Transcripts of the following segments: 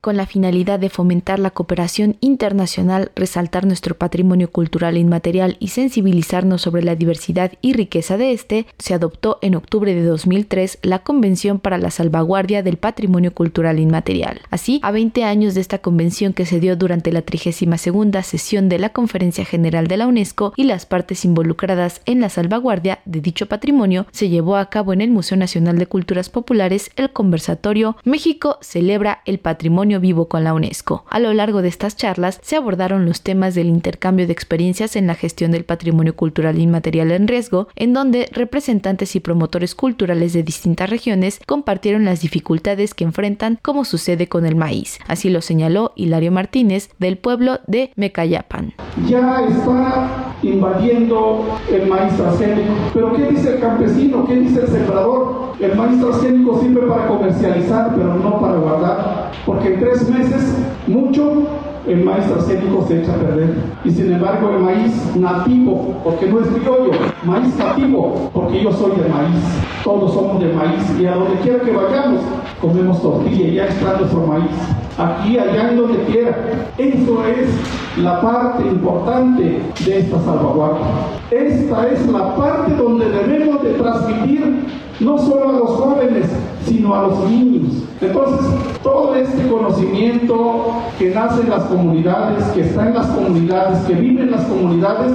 con la finalidad de fomentar la cooperación internacional, resaltar nuestro patrimonio cultural inmaterial y sensibilizarnos sobre la diversidad y riqueza de este, se adoptó en octubre de 2003 la Convención para la Salvaguardia del Patrimonio Cultural Inmaterial. Así, a 20 años de esta convención que se dio durante la 32 sesión de la Conferencia General de la UNESCO y las partes involucradas en la salvaguardia de dicho patrimonio, se llevó a cabo en el Museo Nacional de Culturas Populares el conversatorio México celebra el patrimonio vivo con la UNESCO. A lo largo de estas charlas se abordaron los temas del intercambio de experiencias en la gestión del patrimonio cultural inmaterial en riesgo, en donde representantes y promotores culturales de distintas regiones compartieron las dificultades que enfrentan como sucede con el maíz. Así lo señaló Hilario Martínez del pueblo de Mecayapan. Ya está invadiendo el maíz transgénico. Pero ¿qué dice el campesino? ¿Qué dice el sembrador? El maíz transgénico sirve para comercializar, pero no para guardar. Porque en tres meses, mucho, el maíz transgénico se echa a perder. Y sin embargo, el maíz nativo, porque no es criollo, maíz nativo, porque yo soy de maíz. Todos somos de maíz y a donde quiera que vayamos, comemos tortilla y ya está nuestro maíz. Aquí, allá, en donde quiera. Eso es la parte importante de esta salvaguardia. Esta es la parte donde debemos de transmitir no solo a los jóvenes, sino a los niños. Entonces, todo este conocimiento que nace en las comunidades, que está en las comunidades, que vive en las comunidades,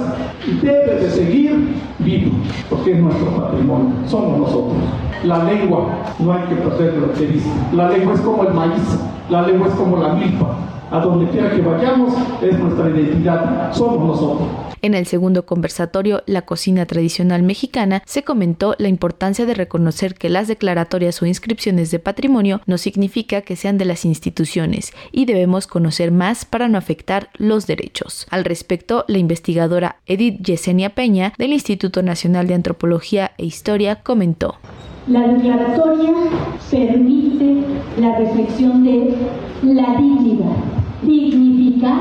debe de seguir vivo, porque es nuestro patrimonio, somos nosotros. La lengua, no hay que perder lo que dice. La lengua es como el maíz, la lengua es como la milpa. A donde quiera que vayamos es nuestra identidad, somos nosotros. En el segundo conversatorio, La cocina tradicional mexicana, se comentó la importancia de reconocer que las declaratorias o inscripciones de patrimonio no significa que sean de las instituciones y debemos conocer más para no afectar los derechos. Al respecto, la investigadora Edith Yesenia Peña del Instituto Nacional de Antropología e Historia comentó. La declaratoria permite la reflexión de la dignidad, dignificar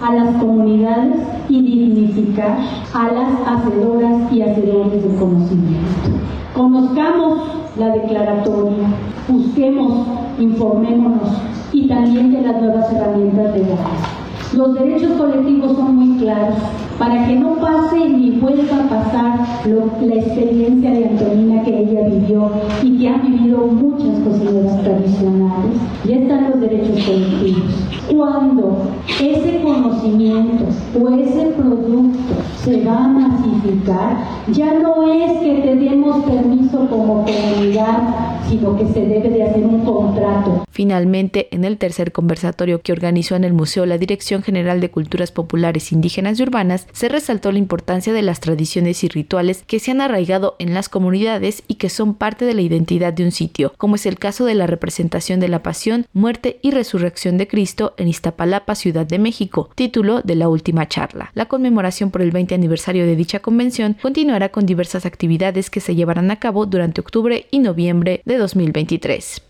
a las comunidades y dignificar a las hacedoras y hacedores del conocimiento. Conozcamos la declaratoria, busquemos, informémonos y también de las nuevas herramientas legales. Los derechos colectivos son muy claros. Para que no pase ni vuelva a pasar la experiencia de Antonina que ella vivió y que han vivido muchas cocineras tradicionales, ya están los derechos colectivos. Cuando ese conocimiento o ese producto se va a masificar, ya no es que te demos permiso como comunidad, sino que se debe de hacer un contrato. Finalmente, en el tercer conversatorio que organizó en el Museo la Dirección General de Culturas Populares Indígenas y Urbanas, se resaltó la importancia de las tradiciones y rituales que se han arraigado en las comunidades y que son parte de la identidad de un sitio, como es el caso de la representación de la pasión, muerte y resurrección de Cristo en Iztapalapa, Ciudad de México, título de la última charla. La conmemoración por el 20 aniversario de dicha convención continuará con diversas actividades que se llevarán a cabo durante octubre y noviembre de 2023.